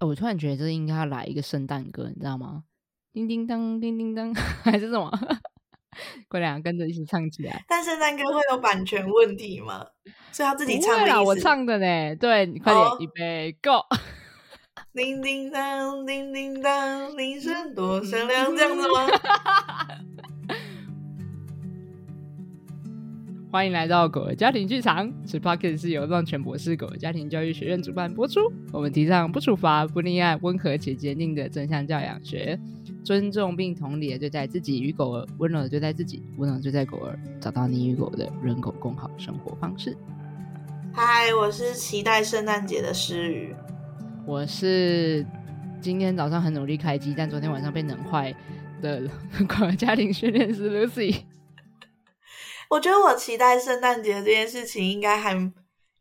哦，我突然觉得这应该要来一个圣诞歌，你知道吗？叮叮当，叮叮当，还是什么？快点跟着一起唱起来。但圣诞歌会有版权问题吗？是他自己唱的。我唱的呢。对，你快点，预备，Go！叮叮当，叮叮当，铃声多响亮，这样子吗？欢迎来到狗儿家庭剧场，此 podcast 是由浪犬博士狗儿家庭教育学院主办播出。我们提倡不处罚、不溺爱、温和且坚定的正向教养学，尊重并同理的对待自己与狗儿，温柔的对待自己，温柔的对待狗儿，找到你与狗的人狗共好生活方式。嗨，我是期待圣诞节的诗雨。我是今天早上很努力开机，但昨天晚上被冷坏的狗儿家庭训练师 Lucy。我觉得我期待圣诞节这件事情应该还，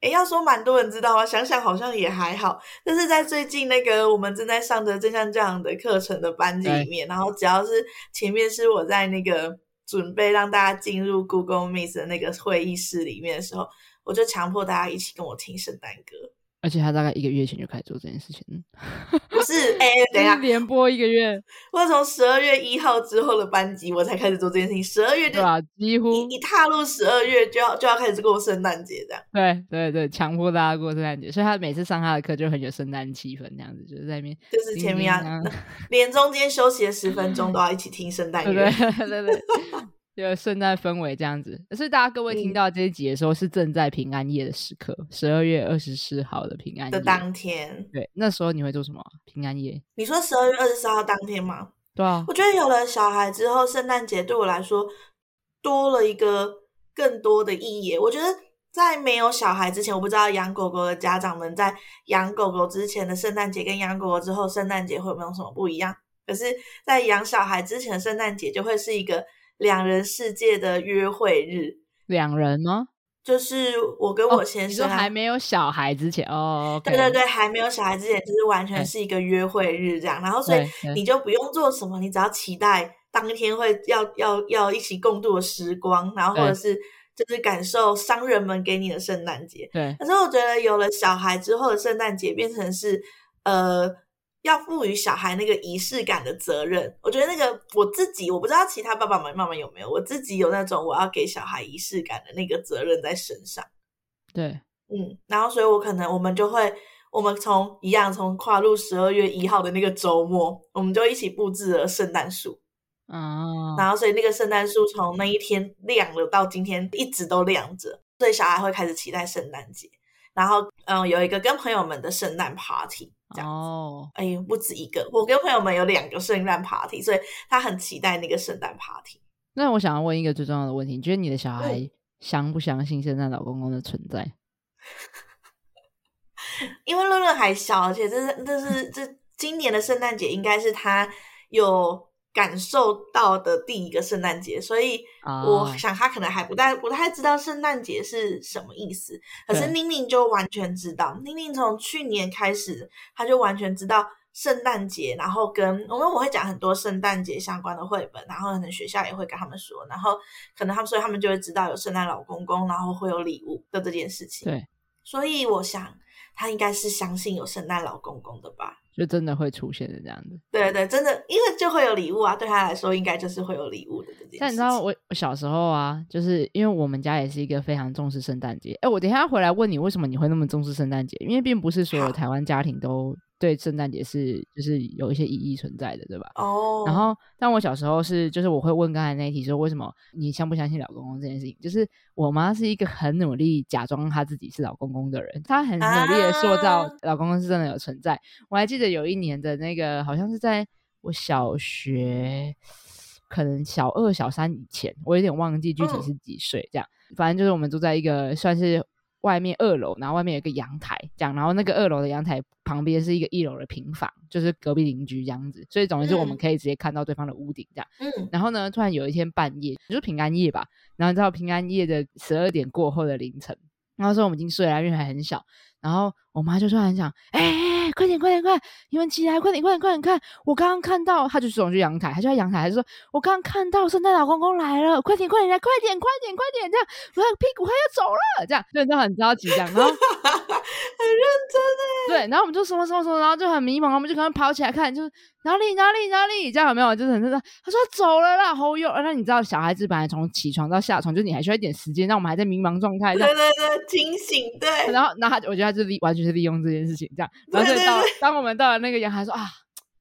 诶，要说蛮多人知道啊，想想好像也还好。但是在最近那个我们正在上的正向教养的课程的班级里面，然后只要是前面是我在那个准备让大家进入 Google Meet 的那个会议室里面的时候，我就强迫大家一起跟我听圣诞歌。而且他大概一个月前就开始做这件事情，不是？哎、欸，等一下，连播一个月。我从十二月一号之后的班级，我才开始做这件事情。十二月就几乎一踏入十二月就要就要开始过圣诞节这样。对对对，强迫大家过圣诞节，所以他每次上他的课就很有圣诞气氛，这样子就是在那边，就是前面啊，连中间休息的十分钟都要一起听圣诞 乐。对对对。就圣诞氛围这样子，可是大家各位听到这一集的时候，是正在平安夜的时刻，十二月二十四号的平安夜的当天。对，那时候你会做什么？平安夜？你说十二月二十四号当天吗？对啊。我觉得有了小孩之后，圣诞节对我来说多了一个更多的意义。我觉得在没有小孩之前，我不知道养狗狗的家长们在养狗狗之前的圣诞节跟养狗狗之后圣诞节会有没有什么不一样？可是，在养小孩之前的圣诞节就会是一个。两人世界的约会日，两人吗？就是我跟我先生，哦、还没有小孩之前哦。Okay、对对对，还没有小孩之前，就是完全是一个约会日这样。然后，所以你就不用做什么，你只要期待当天会要要要一起共度的时光，然后或者是就是感受商人们给你的圣诞节。对。可是我觉得有了小孩之后的圣诞节变成是呃。要赋予小孩那个仪式感的责任，我觉得那个我自己我不知道其他爸爸妈妈有没有，我自己有那种我要给小孩仪式感的那个责任在身上。对，嗯，然后所以我可能我们就会，我们从一样从跨入十二月一号的那个周末，我们就一起布置了圣诞树。哦，然后所以那个圣诞树从那一天亮了到今天一直都亮着，所以小孩会开始期待圣诞节。然后嗯，有一个跟朋友们的圣诞 party。哦，哎呦，不止一个，我跟朋友们有两个圣诞 party，所以他很期待那个圣诞 party。那我想要问一个最重要的问题，你觉得你的小孩相不相信圣诞老公公的存在？因为乐乐还小，而且这是这是这今年的圣诞节应该是他有。感受到的第一个圣诞节，所以我想他可能还不太不太知道圣诞节是什么意思。可是宁宁就完全知道，宁宁从去年开始，他就完全知道圣诞节，然后跟我们我会讲很多圣诞节相关的绘本，然后可能学校也会跟他们说，然后可能他们所以他们就会知道有圣诞老公公，然后会有礼物的这件事情。对，所以我想他应该是相信有圣诞老公公的吧。就真的会出现的这样子，对对，真的，因为就会有礼物啊，对他来说应该就是会有礼物的这件事。但你知道我我小时候啊，就是因为我们家也是一个非常重视圣诞节。哎，我等一下回来问你，为什么你会那么重视圣诞节？因为并不是所有台湾家庭都。对，圣诞节是就是有一些意义存在的，对吧？哦。然后，但我小时候是，就是我会问刚才那一题说，为什么你相不相信老公公这件事情？就是我妈是一个很努力假装她自己是老公公的人，她很努力的塑造老公公是真的有存在。啊、我还记得有一年的那个，好像是在我小学，可能小二、小三以前，我有点忘记具体是几岁，这样。嗯、反正就是我们住在一个算是。外面二楼，然后外面有一个阳台，这样，然后那个二楼的阳台旁边是一个一楼的平房，就是隔壁邻居这样子，所以总之是我们可以直接看到对方的屋顶这样。嗯，然后呢，突然有一天半夜，就是平安夜吧，然后你知道平安夜的十二点过后的凌晨，那时候我们已经睡了，因为还很小，然后我妈就突然想，哎、快点快点快，你们起来，快点快点快点看，我刚刚看到，她就走去阳台，她就在阳台，他就说，我刚刚看到圣诞老公公来了，快点快点来，快点快点快点，这样，我的屁股快要走了，这样，就就很着急这样，然后 很认真哎，对，然后我们就什么什么什么，然后就很迷茫，我们就赶快跑起来看，就是哪里哪里哪里，这样有没有？就是很认真，他说走了啦，好有，那你知道小孩子本来从起床到下床，就你还需要一点时间，让我们还在迷茫状态，对对对，清醒对，然后那他我觉得他就利完全是利用这件事情这样，然后就到当我们到了那个阳台说啊，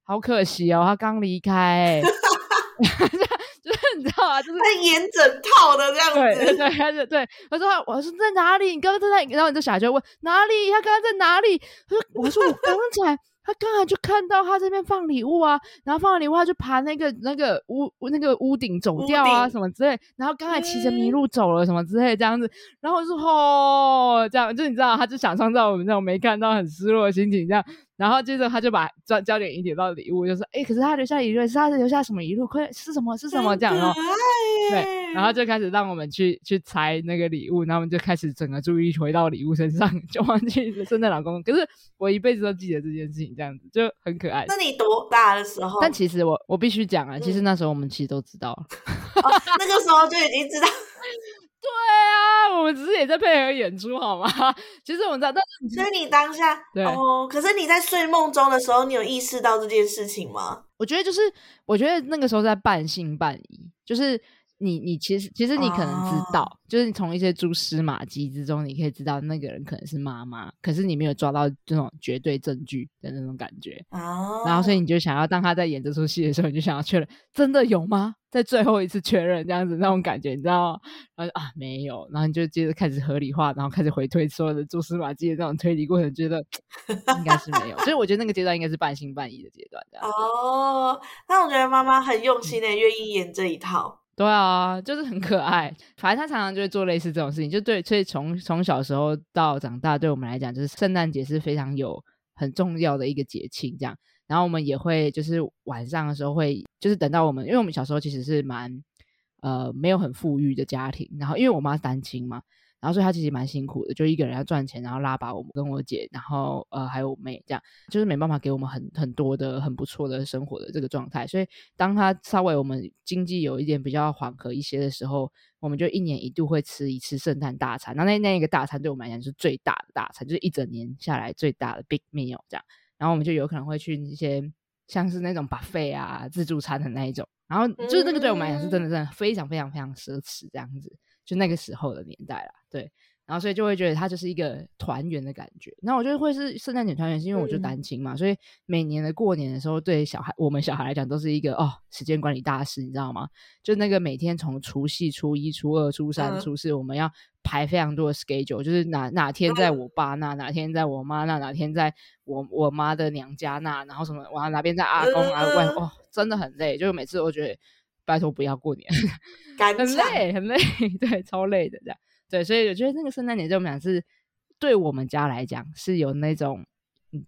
好可惜哦，他刚离开、欸，就是你知道啊，就是他演整套的这样子，对 对对，对，我说我说在哪里？你刚刚在那，然后你这小孩就问哪里？他刚刚在哪里？他说我说我刚才。他刚才就看到他这边放礼物啊，然后放完礼物他就爬那个那个屋那个屋顶走掉啊什么之类，然后刚才骑着麋鹿走了什么之类这样子，然后我就说哦这样，就你知道，他就想创造我们那种没看到很失落的心情这样。然后接着他就把焦焦点引点到礼物，就说：“哎，可是他留下遗物，是他留下什么遗物？快是什么？是什么？这样哦。”对，然后就开始让我们去去猜那个礼物，然后我们就开始整个注意力回到礼物身上，就忘记圣诞老公公。可是我一辈子都记得这件事情，这样子就很可爱。那你多大的时候？但其实我我必须讲啊，其实那时候我们其实都知道了，哦、那个时候就已经知道。对啊，我们只是也在配合演出，好吗？其实我们知道，但是所以你当下对哦，可是你在睡梦中的时候，你有意识到这件事情吗？我觉得就是，我觉得那个时候在半信半疑，就是。你你其实其实你可能知道，oh. 就是你从一些蛛丝马迹之中，你可以知道那个人可能是妈妈，可是你没有抓到这种绝对证据的那种感觉。哦。Oh. 然后所以你就想要当他在演这出戏的时候，你就想要确认真的有吗？在最后一次确认这样子那种感觉，你知道吗？然后啊没有，然后你就接着开始合理化，然后开始回推所有的蛛丝马迹的那种推理过程，觉得 应该是没有。所以我觉得那个阶段应该是半信半疑的阶段。哦，oh, 那我觉得妈妈很用心的愿意演这一套。对啊，就是很可爱。反正他常常就会做类似这种事情，就对。所以从从小时候到长大，对我们来讲，就是圣诞节是非常有很重要的一个节庆。这样，然后我们也会就是晚上的时候会，就是等到我们，因为我们小时候其实是蛮呃没有很富裕的家庭，然后因为我妈是单亲嘛。然后所以他其实蛮辛苦的，就一个人要赚钱，然后拉拔我们跟我姐，然后呃还有我妹，这样就是没办法给我们很很多的很不错的生活的这个状态。所以当他稍微我们经济有一点比较缓和一些的时候，我们就一年一度会吃一次圣诞大餐。那那那个大餐对我们来讲是最大的大餐，就是一整年下来最大的 big meal 这样。然后我们就有可能会去一些像是那种 buffet 啊自助餐的那一种，然后就是那个对我们来讲是真的真的非常非常非常奢侈这样子。就那个时候的年代啦，对，然后所以就会觉得它就是一个团圆的感觉。那我觉得会是圣诞节团圆，是因为我就单亲嘛，嗯、所以每年的过年的时候，对小孩我们小孩来讲都是一个哦时间管理大师，你知道吗？就那个每天从除夕、初一、初二、初三、初四，嗯、我们要排非常多的 schedule，就是哪哪天在我爸那，哪天在我妈那，哪天在我我妈的娘家那，然后什么哇哪边在阿公阿外，哦，真的很累，就是每次我觉得。拜托不要过年，很累很累，对，超累的这样，对，所以我觉得那个圣诞节对我们俩是，对我们家来讲是有那种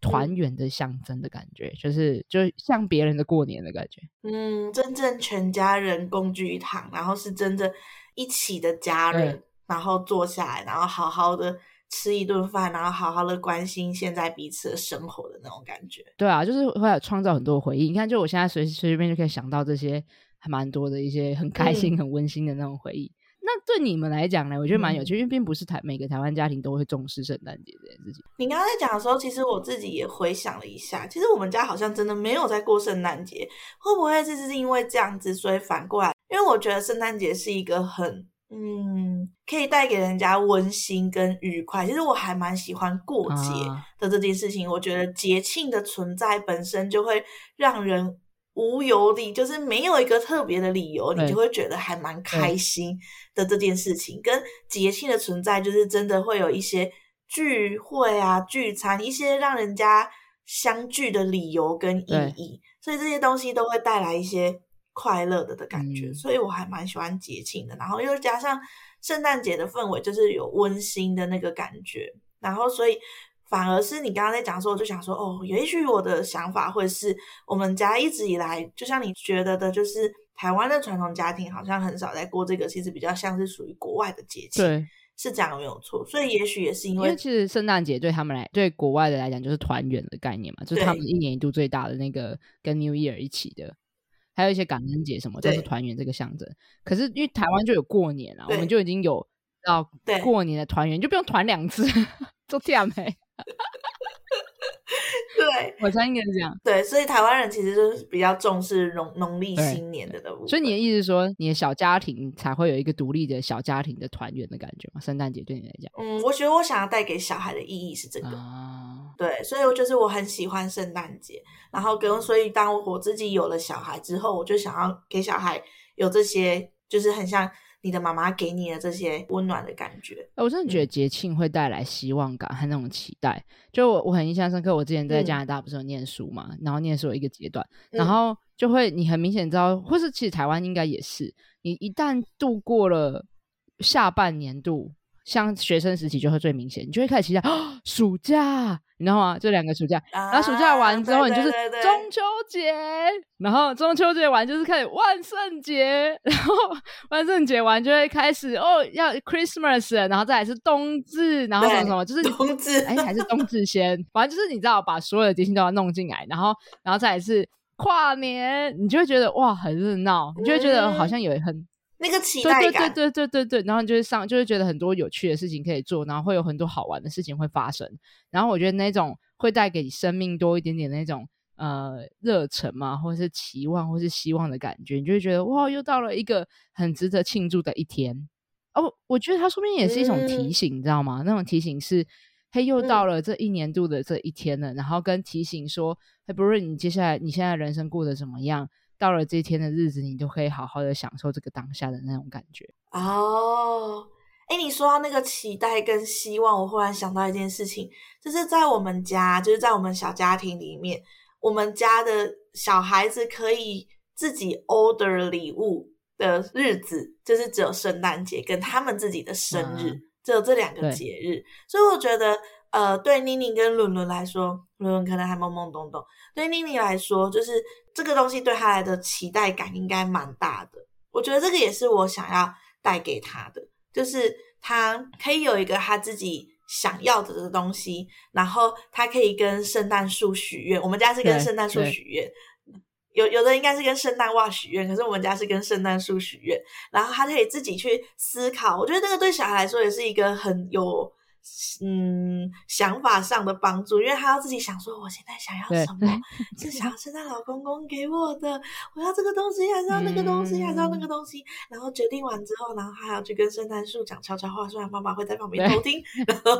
团圆的象征的感觉，嗯、就是就像别人的过年的感觉，嗯，真正全家人共聚一堂，然后是真正一起的家人，然后坐下来，然后好好的吃一顿饭，然后好好的关心现在彼此的生活的那种感觉，对啊，就是会有创造很多回忆。你看，就我现在随随便就可以想到这些。还蛮多的一些很开心、很温馨的那种回忆。嗯、那对你们来讲呢？我觉得蛮有趣，嗯、因为并不是台每个台湾家庭都会重视圣诞节这件事情。你刚刚在讲的时候，其实我自己也回想了一下，其实我们家好像真的没有在过圣诞节。会不会就是因为这样子，所以反过来？因为我觉得圣诞节是一个很嗯，可以带给人家温馨跟愉快。其实我还蛮喜欢过节的这件事情。啊、我觉得节庆的存在本身就会让人。无由的，就是没有一个特别的理由，你就会觉得还蛮开心的这件事情。跟节庆的存在，就是真的会有一些聚会啊、聚餐，一些让人家相聚的理由跟意义，所以这些东西都会带来一些快乐的的感觉。嗯、所以我还蛮喜欢节庆的，然后又加上圣诞节的氛围，就是有温馨的那个感觉，然后所以。反而是你刚刚在讲的时候，我就想说，哦，也许我的想法会是我们家一直以来，就像你觉得的，就是台湾的传统家庭好像很少在过这个，其实比较像是属于国外的节庆。对，是这样没有错。所以也许也是因为，因为其实圣诞节对他们来，对国外的来讲就是团圆的概念嘛，就是他们一年一度最大的那个跟 New Year 一起的，还有一些感恩节什么都是团圆这个象征。可是因为台湾就有过年啊，我们就已经有到过年的团圆，就不用团两次，就这样没。对，我猜应该是这样。对，所以台湾人其实就是比较重视农农历新年的的。所以你的意思是说，你的小家庭才会有一个独立的小家庭的团圆的感觉吗？圣诞节对你来讲？嗯，我觉得我想要带给小孩的意义是这个。啊、对，所以我就是我很喜欢圣诞节，然后跟所以当我自己有了小孩之后，我就想要给小孩有这些，就是很像。你的妈妈给你的这些温暖的感觉，我真的觉得节庆会带来希望感和那种期待。就我我很印象深刻，我之前在加拿大不是有念书嘛，嗯、然后念书有一个阶段，然后就会你很明显知道，或是其实台湾应该也是，你一旦度过了下半年度。像学生时期就会最明显，你就会开始期待哦，暑假，你知道吗？这两个暑假，啊、然后暑假完之后，你就是中秋节，然后中秋节完就是开始万圣节，然后万圣节完就会开始哦，要 Christmas，然后再来是冬至，然后什么什么，就是冬至，哎，还是冬至先，反正就是你知道，把所有的节庆都要弄进来，然后，然后再来是跨年，你就会觉得哇，很热闹，你就会觉得好像有很。那个期待感，对对对对对对，然后就会上，就会觉得很多有趣的事情可以做，然后会有很多好玩的事情会发生。然后我觉得那种会带给你生命多一点点那种呃热忱嘛，或者是期望，或是希望的感觉，你就会觉得哇，又到了一个很值得庆祝的一天。哦，我觉得它说不定也是一种提醒，嗯、你知道吗？那种提醒是，嘿，又到了这一年度的这一天了，嗯、然后跟提醒说，嘿，不论你接下来你现在人生过得怎么样。到了这一天的日子，你就可以好好的享受这个当下的那种感觉哦。哎，你说到那个期待跟希望，我忽然想到一件事情，就是在我们家，就是在我们小家庭里面，我们家的小孩子可以自己 order 礼物的日子，就是只有圣诞节跟他们自己的生日，嗯、只有这两个节日。所以我觉得，呃，对妮妮跟伦伦来说，伦伦可能还懵懵懂懂，对妮妮来说，就是。这个东西对他来的期待感应该蛮大的，我觉得这个也是我想要带给他的，就是他可以有一个他自己想要的这个东西，然后他可以跟圣诞树许愿。我们家是跟圣诞树许愿，有有的应该是跟圣诞袜许愿，可是我们家是跟圣诞树许愿，然后他可以自己去思考。我觉得这个对小孩来说也是一个很有。嗯，想法上的帮助，因为他要自己想说，我现在想要什么？是想要圣诞老公公给我的，我要这个东西，还是要那个东西，还是要那个东西？然后决定完之后，然后还要去跟圣诞树讲悄悄话，虽然妈妈会在旁边偷听，然后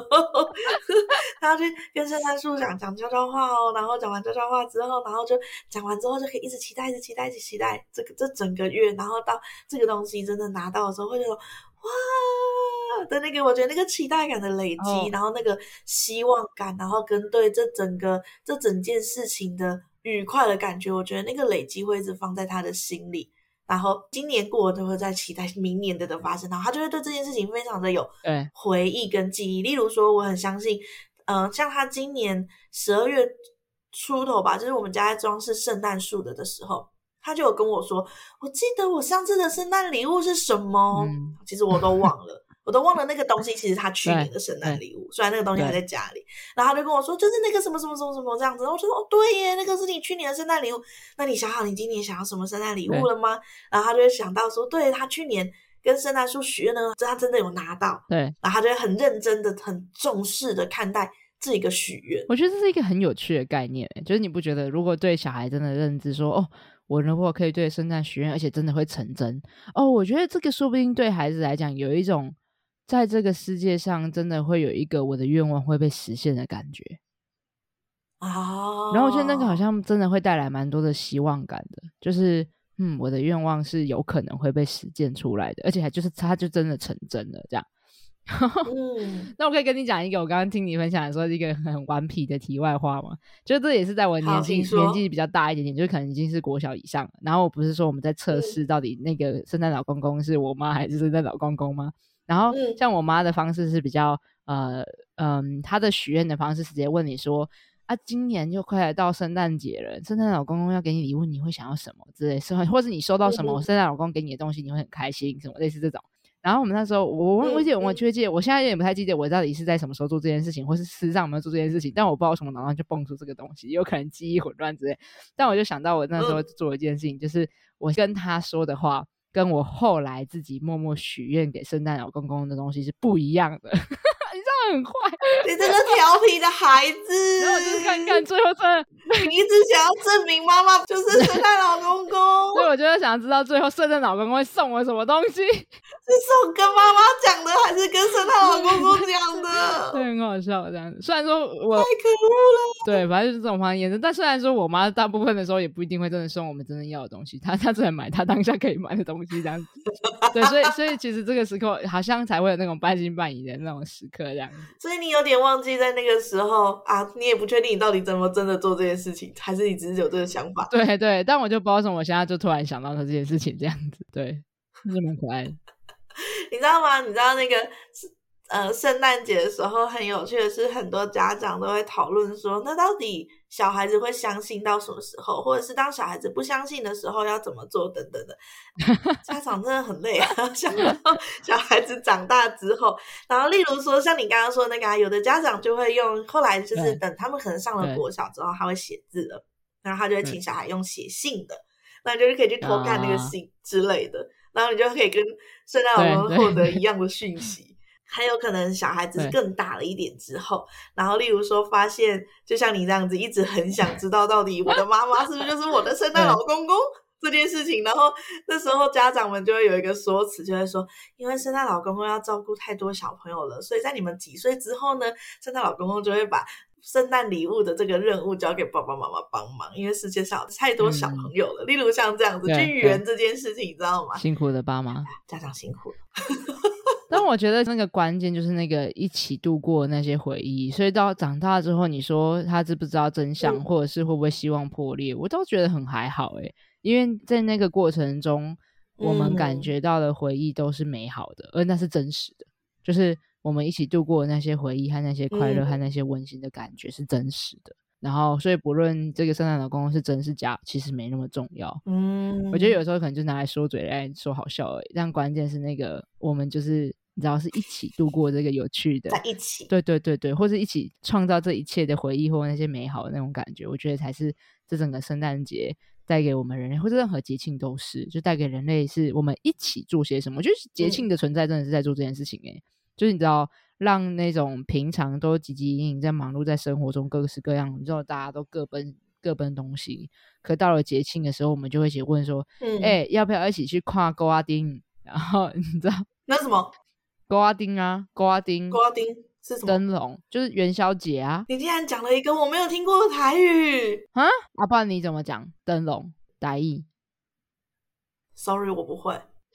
他要去跟圣诞树讲讲悄悄话哦。然后讲完悄悄话之后，然后就讲完之后就可以一直期待，一直期待，一直期待这个这整个月，然后到这个东西真的拿到的时候，会觉得哇。的那个，我觉得那个期待感的累积，oh. 然后那个希望感，然后跟对这整个这整件事情的愉快的感觉，我觉得那个累积会一直放在他的心里。然后今年过了都会在期待 明年的的发生，然后他就会对这件事情非常的有回忆跟记忆。例如说，我很相信，嗯、呃，像他今年十二月出头吧，就是我们家在装饰圣诞树的的时候，他就有跟我说，我记得我上次的圣诞礼物是什么？嗯、其实我都忘了。我都忘了那个东西，其实他去年的圣诞礼物，虽然那个东西还在家里，然后他就跟我说，就是那个什么什么什么什么这样子。然后我就说，哦，对耶，那个是你去年的圣诞礼物。那你想好你今年想要什么圣诞礼物了吗？然后他就会想到说，对，他去年跟圣诞树许愿呢，他真的有拿到。对，然后他就会很认真的、很重视的看待这个许愿。我觉得这是一个很有趣的概念，就是你不觉得，如果对小孩真的认知说，哦，我如果可以对圣诞许愿，而且真的会成真，哦，我觉得这个说不定对孩子来讲有一种。在这个世界上，真的会有一个我的愿望会被实现的感觉啊！Oh. 然后我觉得那个好像真的会带来蛮多的希望感的，就是嗯，我的愿望是有可能会被实践出来的，而且还就是它就真的成真了这样。嗯，那我可以跟你讲一个我刚刚听你分享的时候一个很顽皮的题外话嘛？就这也是在我年纪年纪比较大一点点，就是可能已经是国小以上了。然后我不是说我们在测试到底那个圣诞老公公是我妈还是圣诞老公公吗？然后像我妈的方式是比较呃嗯，她的许愿的方式是直接问你说啊，今年就快来到圣诞节了，圣诞老公公要给你礼物，你会想要什么之类，是或是你收到什么圣诞老公给你的东西，你会很开心，什么类似这种。然后我们那时候，我我我记得我确记，我现在有点不太记得我到底是在什么时候做这件事情，或是事实上有没有做这件事情。但我不知道从脑上就蹦出这个东西，有可能记忆混乱之类。但我就想到我那时候做一件事情，就是我跟他说的话，跟我后来自己默默许愿给圣诞老公公的东西是不一样的。很坏，你这个调皮的孩子。然后我就是看看，最后真的，你一直想要证明妈妈就是圣诞老公公。所以我就是想知道最后圣诞老公公会送我什么东西，是送跟妈妈讲的，还是跟圣诞老公公讲的？对，很好笑这样子。虽然说我太可恶了，对，反正就是这种方言。但虽然说我妈大部分的时候也不一定会真的送我们真正要的东西，她 她只能买她当下可以买的东西这样子。对，所以 所以其实这个时刻好像才会有那种半信半疑的那种时刻这样子。所以你有点忘记在那个时候啊，你也不确定你到底怎么真的做这件事情，还是你只是有这个想法？对 对，但我就不知道为什么，我现在就突然想到他这件事情这样子，对，是蛮可爱的。你知道吗？你知道那个呃，圣诞节的时候很有趣的是，很多家长都会讨论说，那到底小孩子会相信到什么时候，或者是当小孩子不相信的时候要怎么做等等的。家长真的很累啊，想到 小孩子长大之后，然后例如说像你刚刚说的那个啊，有的家长就会用，后来就是等他们可能上了国小之后，他会写字了，然后他就会请小孩用写信的，那就是可以去偷看那个信之类的，然后你就可以跟圣诞老公公获得一样的讯息。还有可能小孩子更大了一点之后，然后例如说发现，就像你这样子，一直很想知道到底我的妈妈是不是就是我的圣诞 老公公这件事情，然后那时候家长们就会有一个说辞，就会说，因为圣诞老公公要照顾太多小朋友了，所以在你们几岁之后呢，圣诞老公公就会把圣诞礼物的这个任务交给爸爸妈妈帮忙，因为世界上有太多小朋友了。嗯、例如像这样子去圆这件事情，你知道吗？辛苦的爸妈，家长辛苦了。但我觉得那个关键就是那个一起度过那些回忆，所以到长大之后，你说他知不知道真相，或者是会不会希望破裂，我都觉得很还好诶，因为在那个过程中，我们感觉到的回忆都是美好的，而那是真实的，就是我们一起度过的那些回忆和那些快乐和那些温馨的感觉是真实的。然后，所以不论这个圣诞老公公是真是假，其实没那么重要。嗯，我觉得有时候可能就拿来说嘴来说好笑而已，但关键是那个我们就是。你知道是一起度过这个有趣的，在一起，对对对对，或者一起创造这一切的回忆，或那些美好的那种感觉，我觉得才是这整个圣诞节带给我们人类，或者任何节庆都是，就带给人类是我们一起做些什么。我觉得节庆的存在真的是在做这件事情诶、就是你知道，让那种平常都汲汲营营在忙碌在生活中各式各样，你知道大家都各奔各奔东西，可到了节庆的时候，我们就会一起问说，哎、嗯欸，要不要一起去跨沟阿丁？然后你知道那什么？勾阿丁啊，勾阿丁，勾阿丁是什么？灯笼，就是元宵节啊。你竟然讲了一个我没有听过的台语啊！阿爸，你怎么讲灯笼？台语？Sorry，我不会。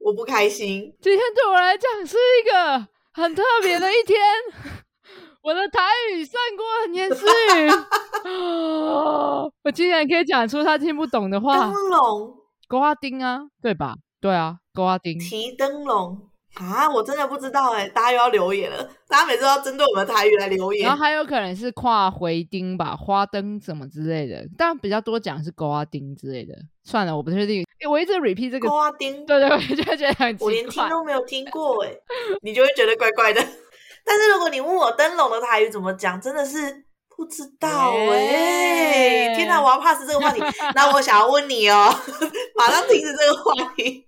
我不开心。今天对我来讲是一个很特别的一天。我的台语胜过年思语。我竟然可以讲出他听不懂的话。灯笼，勾阿丁啊，对吧？对啊，勾阿丁提灯笼啊，我真的不知道哎，大家又要留言了，大家每次都要针对我们的台语来留言。然后还有可能是跨回丁吧，花灯什么之类的，但比较多讲是勾阿丁之类的。算了，我不确定，我一直 repeat 这个勾阿丁，对对，我就觉得很奇怪，我连听都没有听过哎，你就会觉得怪怪的。但是如果你问我灯笼的台语怎么讲，真的是不知道哎、欸。天哪，我要 pass 这个话题，那我想要问你哦，马上停止这个话题。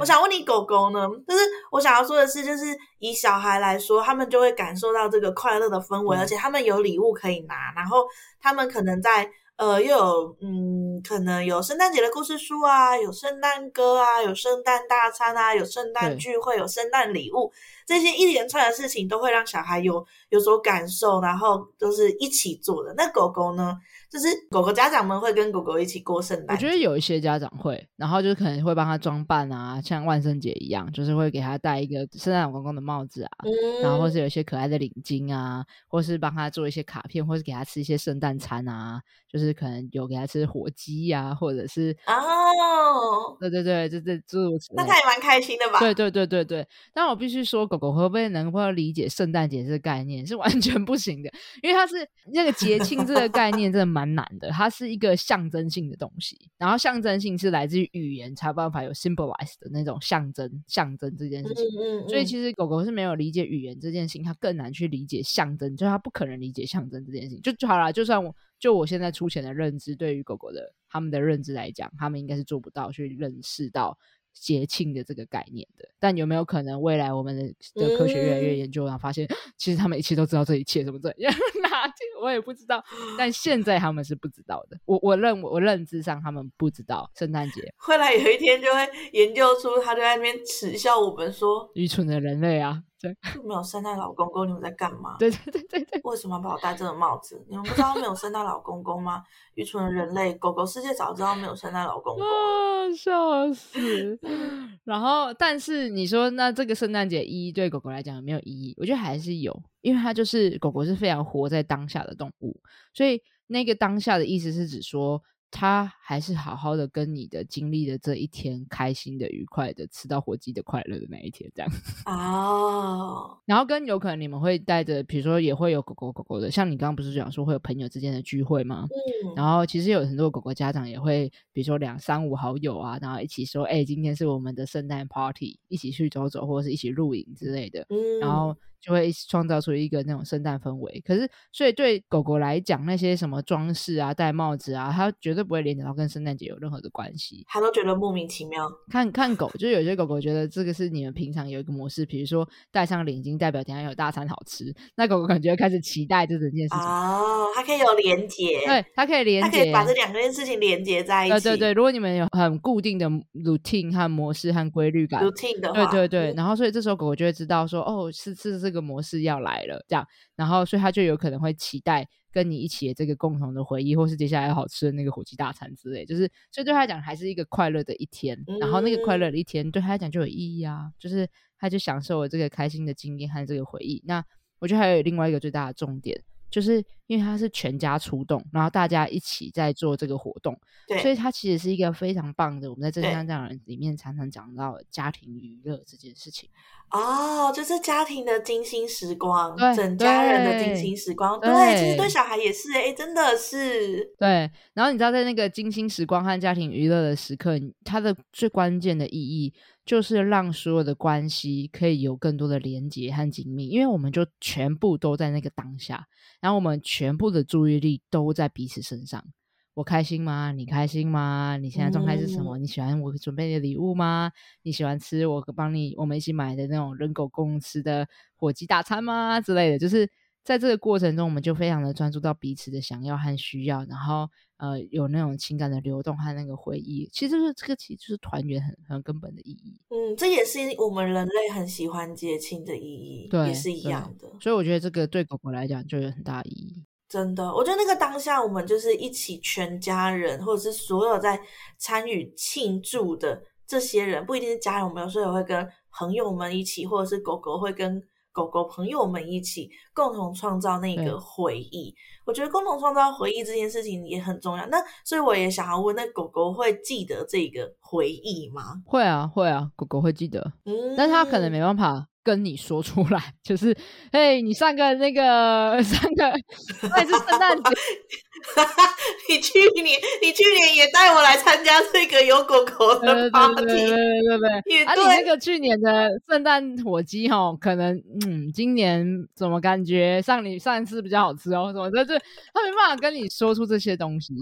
我想问你，狗狗呢？就是我想要说的是，就是以小孩来说，他们就会感受到这个快乐的氛围，嗯，而且他们有礼物可以拿，然后他们可能在呃又有嗯，可能有圣诞节的故事书啊，有圣诞歌啊，有圣诞大餐啊，有圣诞聚会，有圣诞礼物，这些一连串的事情都会让小孩有有所感受，然后就是一起做的。那狗狗呢？就是狗狗家长们会跟狗狗一起过圣诞。我觉得有一些家长会，然后就是可能会帮他装扮啊，像万圣节一样，就是会给他戴一个圣诞老公公的帽子啊，嗯、然后或是有一些可爱的领巾啊，或是帮他做一些卡片，或是给他吃一些圣诞餐啊，就是可能有给他吃火鸡呀、啊，或者是哦，对对对，就这诸如此类。那他也蛮开心的吧？对对对对对。但我必须说，狗狗狗会不会能够理解圣诞节这个概念，是完全不行的，因为它是那个节庆这个概念真的蛮难的，它是一个象征性的东西，然后象征性是来自于语言才有办法有 symbolize 的那种象征象征这件事情，嗯。嗯嗯，所以其实狗狗是没有理解语言这件事情，它更难去理解象征，就它不可能理解象征这件事情，就就好了，就算我就我现在粗浅的认知，对于狗狗的他们的认知来讲，他们应该是做不到去认识到。节庆的这个概念的，但有没有可能未来我们的的科学越来越研究，然后发现 其实他们一切都知道这一切，怎么这样？哪天我也不知道，但现在他们是不知道的。我我认我认知上他们不知道圣诞节，后来有一天就会研究出，他就在那边耻笑我们说愚蠢的人类啊。对，没有圣诞老公公，你们在干嘛？对对对对对，为什么要把我戴这个帽子？你们不知道没有圣诞老公公吗？愚蠢的人类，狗狗世界早知道没有圣诞老公公。啊，笑死！然后，但是你说，那这个圣诞节意义对狗狗来讲有没有意义？我觉得还是有，因为它就是狗狗是非常活在当下的动物，所以那个当下的意思是指说。他还是好好的跟你的经历的这一天，开心的、愉快的，吃到火鸡的快乐的那一天，这样 哦。Oh. 然后跟有可能你们会带着，比如说也会有狗狗狗狗的，像你刚刚不是讲说会有朋友之间的聚会吗？嗯。然后其实有很多狗狗家长也会，比如说两三五好友啊，然后一起说，哎，今天是我们的圣诞 party，一起去走走，或者是一起露营之类的。嗯。然后。就会创造出一个那种圣诞氛围，可是所以对狗狗来讲，那些什么装饰啊、戴帽子啊，它绝对不会联想到跟圣诞节有任何的关系，它都觉得莫名其妙。看看狗，就有些狗狗觉得这个是你们平常有一个模式，比如说戴上领巾代表等下有大餐好吃，那狗狗感觉开始期待这整件事情哦，它可以有连接，对，它可以连结，它可以把这两件事情连接在一起。对对对，如果你们有很固定的 routine 和模式和规律感，routine 的话，对对对，嗯、然后所以这时候狗狗就会知道说，哦，是是是这个模式要来。了，这样，然后所以他就有可能会期待跟你一起的这个共同的回忆，或是接下来好吃的那个火鸡大餐之类，就是所以对他来讲还是一个快乐的一天，然后那个快乐的一天对他来讲就有意义啊，就是他就享受了这个开心的经验和这个回忆。那我觉得还有另外一个最大的重点。就是因为它是全家出动，然后大家一起在做这个活动，对所以它其实是一个非常棒的。我们在正向教人里面常常讲到家庭娱乐这件事情。哦，就是家庭的精心时光，整家人的精心时光。对，对，其实对小孩也是，哎，真的是。对，然后你知道，在那个精心时光和家庭娱乐的时刻，它的最关键的意义。就是让所有的关系可以有更多的连接和紧密，因为我们就全部都在那个当下，然后我们全部的注意力都在彼此身上。我开心吗？你开心吗？你现在状态是什么？嗯、你喜欢我准备的礼物吗？你喜欢吃我帮你我们一起买的那种人狗共吃的火鸡大餐吗？之类的，就是在这个过程中，我们就非常的专注到彼此的想要和需要，然后。呃，有那种情感的流动和那个回忆，其实是这个，其实就是团圆很很根本的意义。嗯，这也是我们人类很喜欢节庆的意义，对，也是一样的。所以我觉得这个对狗狗来讲就有很大意义。真的，我觉得那个当下，我们就是一起全家人，或者是所有在参与庆祝的这些人，不一定是家人，我们有时候也会跟朋友们一起，或者是狗狗会跟。狗狗朋友们一起共同创造那个回忆，我觉得共同创造回忆这件事情也很重要。那所以我也想要问，那狗狗会记得这个回忆吗？会啊，会啊，狗狗会记得，嗯，但是它可能没办法。跟你说出来，就是，嘿，你上个那个 上个，那是圣诞节，你去年你去年也带我来参加这个有狗狗的 party，对对对对对，啊，你那个去年的圣诞火鸡哈，可能嗯，今年怎么感觉上你上一次比较好吃哦，什么就是他没办法跟你说出这些东西。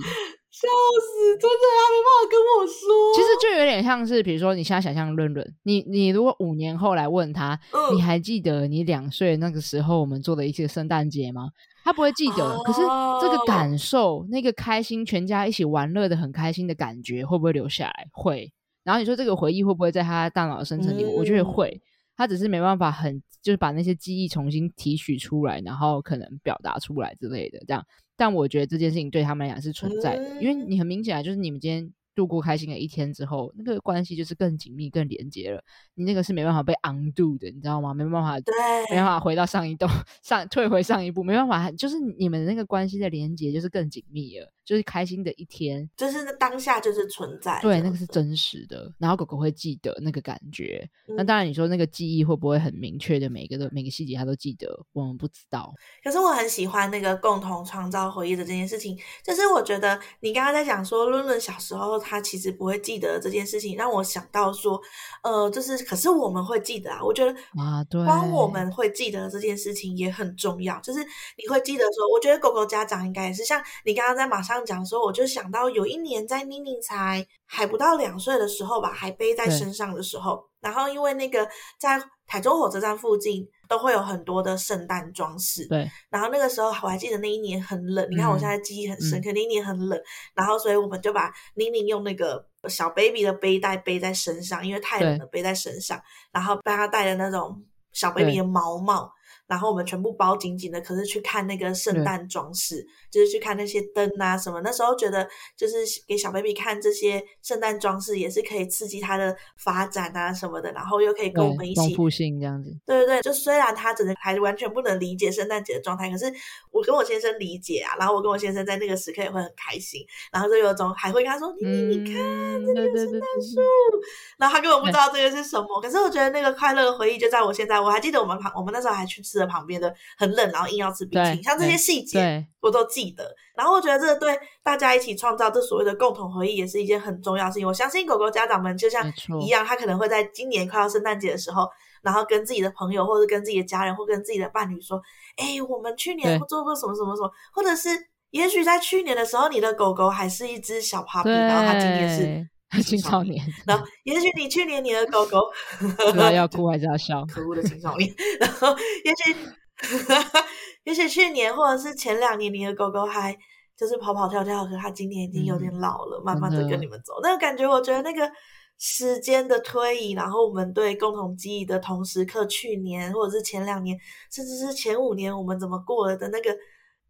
笑死！真的他，没办法跟我说。其实就有点像是，比如说，你现在想象润润，你你如果五年后来问他，嗯、你还记得你两岁那个时候我们做的一些圣诞节吗？他不会记得。哦、可是这个感受，那个开心，全家一起玩乐的很开心的感觉，会不会留下来？会。然后你说这个回忆会不会在他大脑的深层里？嗯、我觉得会。他只是没办法很，就是把那些记忆重新提取出来，然后可能表达出来之类的这样。但我觉得这件事情对他们俩是存在的，嗯、因为你很明显啊，就是你们今天度过开心的一天之后，那个关系就是更紧密、更连接了。你那个是没办法被 undo 的，你知道吗？没办法，对，没办法回到上一段，上退回上一步，没办法，就是你们那个关系的连接就是更紧密了。就是开心的一天，就是当下就是存在，对，那个是真实的。然后狗狗会记得那个感觉。嗯、那当然，你说那个记忆会不会很明确的每个的每个细节它都记得？我们不知道。可是我很喜欢那个共同创造回忆的这件事情。就是我觉得你刚刚在讲说，伦伦小时候他其实不会记得这件事情，让我想到说，呃，就是可是我们会记得啊。我觉得啊，对，光我们会记得这件事情也很重要。就是你会记得说，我觉得狗狗家长应该也是像你刚刚在马上。讲的时候，我就想到有一年在妮妮才还不到两岁的时候吧，还背在身上的时候，然后因为那个在台中火车站附近都会有很多的圣诞装饰，对。然后那个时候我还记得那一年很冷，你看我现在记忆很深刻，嗯、那一年很冷，然后所以我们就把宁宁用那个小 baby 的背带背在身上，因为太冷了背在身上，然后帮他戴的那种小 baby 的毛帽。然后我们全部包紧紧的，可是去看那个圣诞装饰，就是去看那些灯啊什么。那时候觉得，就是给小 baby 看这些圣诞装饰，也是可以刺激他的发展啊什么的。然后又可以跟我们一起丰富性这样子。对对对，就虽然他只能还完全不能理解圣诞节的状态，可是我跟我先生理解啊。然后我跟我先生在那个时刻也会很开心，然后就有种还会跟他说：“你、嗯、你看这个圣诞树。”然后他根本不知道这个是什么，可是我觉得那个快乐的回忆就在我现在。我还记得我们旁我们那时候还去吃。旁边的很冷，然后硬要吃冰淇淋，像这些细节我都记得。然后我觉得这个对大家一起创造这所谓的共同回忆，也是一件很重要的事情。我相信狗狗家长们就像一样，他可能会在今年快要圣诞节的时候，然后跟自己的朋友，或者跟自己的家人，或跟自己的伴侣说：“哎，我们去年做过什么什么什么。”或者是也许在去年的时候，你的狗狗还是一只小 puppy，然后它今年是。青少年，然后也许你去年你的狗狗 要哭还是要笑？可恶的青少年。然后也许，也许去年或者是前两年你的狗狗还就是跑跑跳跳，可是它今年已经有点老了，嗯、慢慢的跟你们走。那个感觉，我觉得那个时间的推移，然后我们对共同记忆的同时刻，去年或者是前两年，甚至是前五年，我们怎么过了的那个，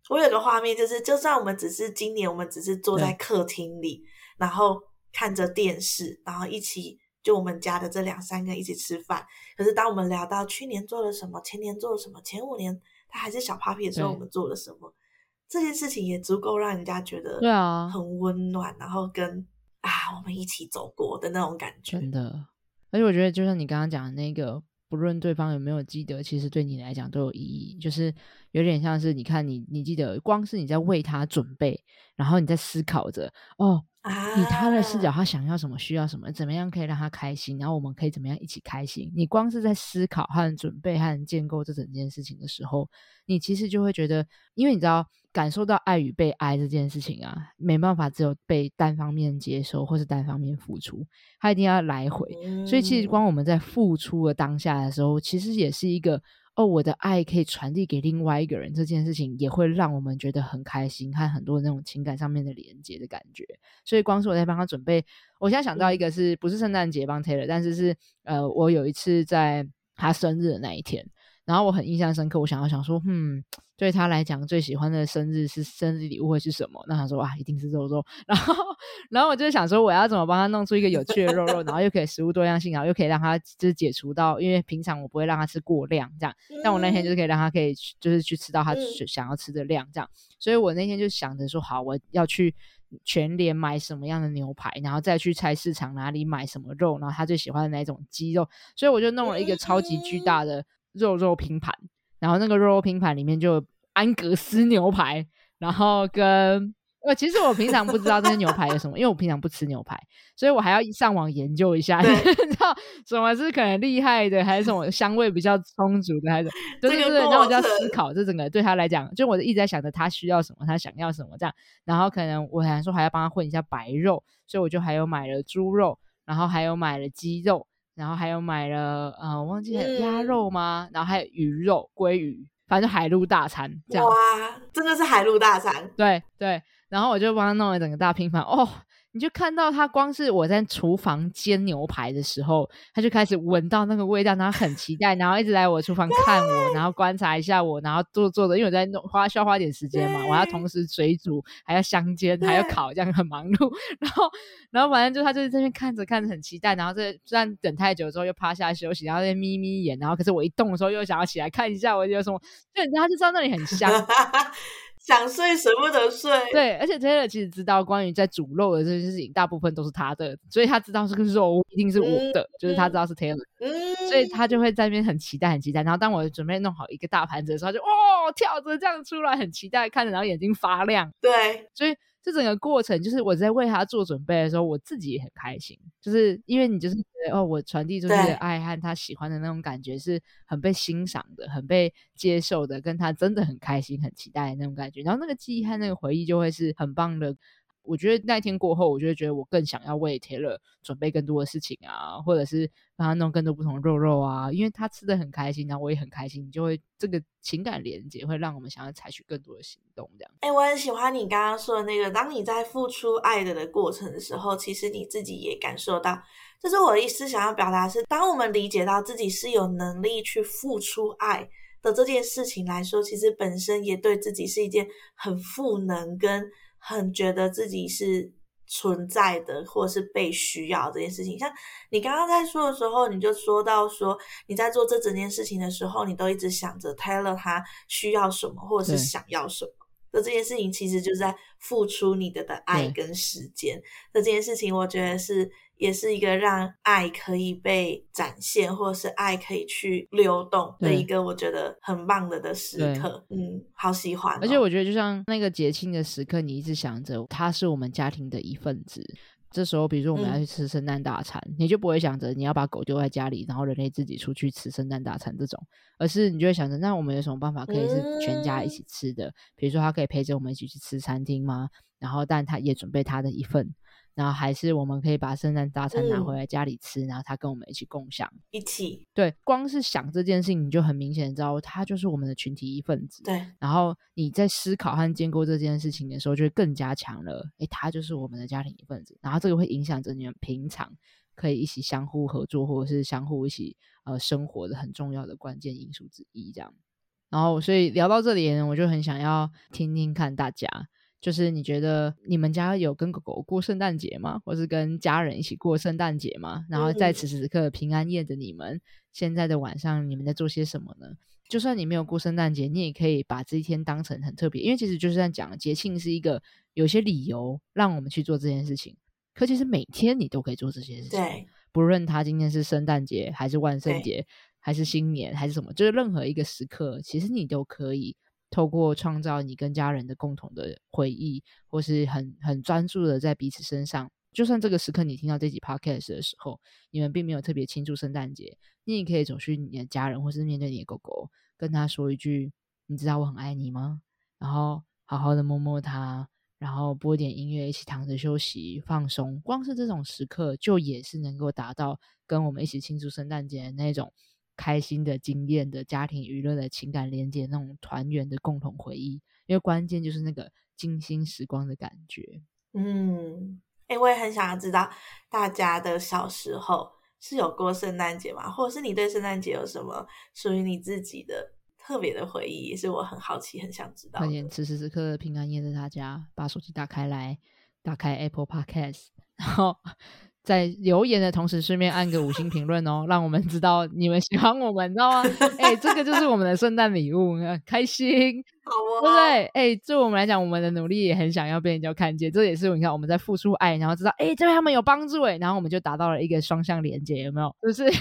我有个画面，就是就算我们只是今年，我们只是坐在客厅里，然后。看着电视，然后一起就我们家的这两三个一起吃饭。可是当我们聊到去年做了什么，前年做了什么，前五年他还是小 puppy 的时候，我们做了什么，这件事情也足够让人家觉得对啊，很温暖，啊、然后跟啊我们一起走过的那种感觉。真的，而且我觉得就像你刚刚讲的那个，不论对方有没有记得，其实对你来讲都有意义。就是有点像是你看你，你记得，光是你在为他准备，然后你在思考着哦。以他的视角，他想要什么，需要什么，怎么样可以让他开心，然后我们可以怎么样一起开心。你光是在思考和准备和建构这整件事情的时候，你其实就会觉得，因为你知道，感受到爱与被爱这件事情啊，没办法只有被单方面接收或是单方面付出，他一定要来回。所以其实光我们在付出的当下的时候，其实也是一个。哦，我的爱可以传递给另外一个人，这件事情也会让我们觉得很开心，和很多那种情感上面的连接的感觉。所以，光是我在帮他准备，我现在想到一个是，是不是圣诞节帮 Taylor，但是是呃，我有一次在他生日的那一天。然后我很印象深刻，我想要想说，嗯，对他来讲最喜欢的生日是生日礼物会是什么？那他说啊，一定是肉肉。然后，然后我就想说，我要怎么帮他弄出一个有趣的肉肉，然后又可以食物多样性，然后又可以让他就是解除到，因为平常我不会让他吃过量这样，但我那天就是可以让他可以就是去吃到他想要吃的量这样。所以我那天就想着说，好，我要去全联买什么样的牛排，然后再去菜市场哪里买什么肉，然后他最喜欢的哪种鸡肉，所以我就弄了一个超级巨大的。肉肉拼盘，然后那个肉肉拼盘里面就安格斯牛排，然后跟呃，其实我平常不知道这些牛排有什么，因为我平常不吃牛排，所以我还要上网研究一下，你知道什么是可能厉害的，还是什么香味比较充足的，还是对对对，然后我就要思考这整个对他来讲，就我一直在想着他需要什么，他想要什么这样，然后可能我还说还要帮他混一下白肉，所以我就还有买了猪肉，然后还有买了鸡肉。然后还有买了，呃，我忘记了鸭肉吗？嗯、然后还有鱼肉、鲑鱼，反正海陆大餐这样。哇，真的是海陆大餐。对对，然后我就帮他弄了整个大拼盘。哦，你就看到他光是我在厨房煎牛排的时候，他就开始闻到那个味道，然后很期待，然后一直来我厨房看我，然后观察一下我，然后做做的，因为我在弄花需要花点时间嘛，我要同时水煮，还要香煎，还要烤，这样很忙碌。然后，然后反正就他就在这边看着看着很期待，然后这虽然等太久之后又趴下休息，然后在眯眯眼，然后可是我一动的时候又想要起来看一下，我就说，就你知道他就知道那里很香。想睡舍不得睡，对，而且 Taylor 其实知道关于在煮肉的这件事情，大部分都是他的，所以他知道这个肉一定是我的，嗯、就是他知道是 Taylor，嗯、所以他就会在那边很期待，很期待。然后当我准备弄好一个大盘子的时候，他就哦跳着这样出来，很期待看着，然后眼睛发亮。对，所以。这整个过程就是我在为他做准备的时候，我自己也很开心，就是因为你就是觉得哦，我传递出去的爱和他喜欢的那种感觉是很被欣赏的，很被接受的，跟他真的很开心、很期待的那种感觉，然后那个记忆和那个回忆就会是很棒的。我觉得那天过后，我就会觉得我更想要为 Taylor 准备更多的事情啊，或者是帮他弄更多不同的肉肉啊，因为他吃的很开心，然后我也很开心，就会这个情感连接会让我们想要采取更多的行动，这样。哎、我很喜欢你刚刚说的那个，当你在付出爱的的过程的时候，其实你自己也感受到，就是我的意思想要表达是，当我们理解到自己是有能力去付出爱的这件事情来说，其实本身也对自己是一件很赋能跟。很觉得自己是存在的，或者是被需要这件事情。像你刚刚在说的时候，你就说到说你在做这整件事情的时候，你都一直想着 Taylor 他需要什么，或者是想要什么。那这件事情其实就是在付出你的的爱跟时间。那这件事情，我觉得是。也是一个让爱可以被展现，或者是爱可以去流动的一个我觉得很棒的的时刻。嗯，好喜欢哦。而且我觉得，就像那个节庆的时刻，你一直想着他是我们家庭的一份子。这时候，比如说我们要去吃圣诞大餐，嗯，你就不会想着你要把狗丢在家里，然后人类自己出去吃圣诞大餐这种，而是你就会想着，那我们有什么办法可以是全家一起吃的？比如说，他可以陪着我们一起去吃餐厅吗？然后，但他也准备他的一份。然后还是我们可以把圣诞大餐拿回来家里吃，嗯、然后他跟我们一起共享，一起。对，光是想这件事情，你就很明显知道他就是我们的群体一份子。对。然后你在思考和建构这件事情的时候，就会更加强了。诶，他就是我们的家庭一份子。然后这个会影响着你们平常可以一起相互合作，或者是相互一起呃生活的很重要的关键因素之一。这样。然后所以聊到这里呢，我就很想要听听看大家。就是你觉得你们家有跟狗狗过圣诞节吗？或是跟家人一起过圣诞节吗？然后在此时此刻平安夜的你们，现在的晚上你们在做些什么呢？就算你没有过圣诞节，你也可以把这一天当成很特别，因为其实就是在讲节庆是一个有些理由让我们去做这件事情。可其实每天你都可以做这些事情，不论他今天是圣诞节还是万圣节还是新年还是什么，就是任何一个时刻，其实你都可以。透过创造你跟家人的共同的回忆，或是很很专注的在彼此身上，就算这个时刻你听到这集 podcast 的时候，你们并没有特别庆祝圣诞节，你也可以走去你的家人，或是面对你的狗狗，跟他说一句：“你知道我很爱你吗？”然后好好的摸摸它，然后播点音乐，一起躺着休息放松。光是这种时刻，就也是能够达到跟我们一起庆祝圣诞节的那种。开心的经验的家庭娱乐的情感连接，那种团圆的共同回忆，因为关键就是那个精心时光的感觉。嗯，哎、欸，我也很想要知道大家的小时候是有过圣诞节吗？或者是你对圣诞节有什么属于你自己的特别的回忆？也是我很好奇、很想知道。快点，此时此刻平安夜的大家，把手机打开来，打开 Apple Podcast，然后。在留言的同时，顺便按个五星评论哦，让我们知道你们喜欢我们，你知道吗？哎、欸，这个就是我们的圣诞礼物，开心，好哦，对不对？哎、欸，对我们来讲，我们的努力也很想要被人家看见，这也是你看我们在付出爱，然后知道，哎、欸，对他们有帮助，哎，然后我们就达到了一个双向连接，有没有？是不是？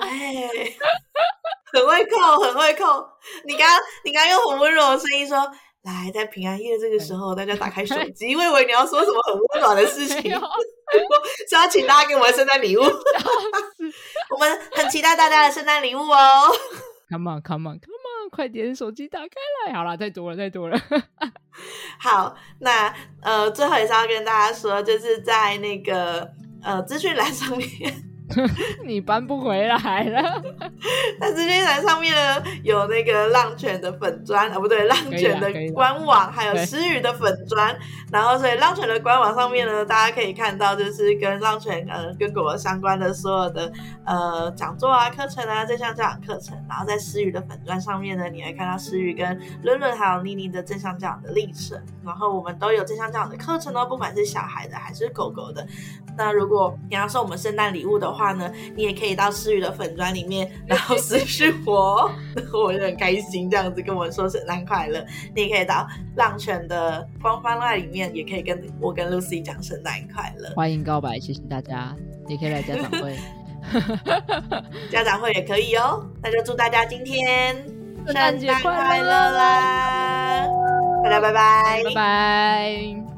哎，很会扣，很会扣。你刚刚，你刚刚用很温柔的声音说。来，在平安夜这个时候，大家打开手 机，我以为你要说什么很温暖的事情，是要请大家给我们圣诞礼物。我们很期待大家的圣诞礼物哦！Come on, come on, come on！快点，手机打开来。好了，太多了，太多了。好，那呃，最后也是要跟大家说，就是在那个呃资讯栏上面。你搬不回来了。那资讯栏上面呢，有那个浪犬的粉砖啊，不对，浪犬的官网，还有诗雨的粉砖。然后，所以浪犬的官网上面呢，大家可以看到，就是跟浪犬呃跟狗狗相关的所有的呃讲座啊、课程啊，正向教养课程。然后在诗雨的粉砖上面呢，你会看到诗雨跟伦伦还有妮妮的正向教养的历程。然后我们都有正向教养的课程哦，不管是小孩的还是狗狗的。那如果你要送我们圣诞礼物的话呢，你也可以到诗雨的粉砖里面，然后私讯我，我就很开心这样子跟我说圣诞快乐。你也可以到浪犬的官方赖里面，也可以跟我跟 Lucy 讲圣诞快乐。欢迎告白，谢谢大家，也可以来家长会，家长会也可以哦。那就祝大家今天圣诞节快乐啦！大家拜拜，拜拜。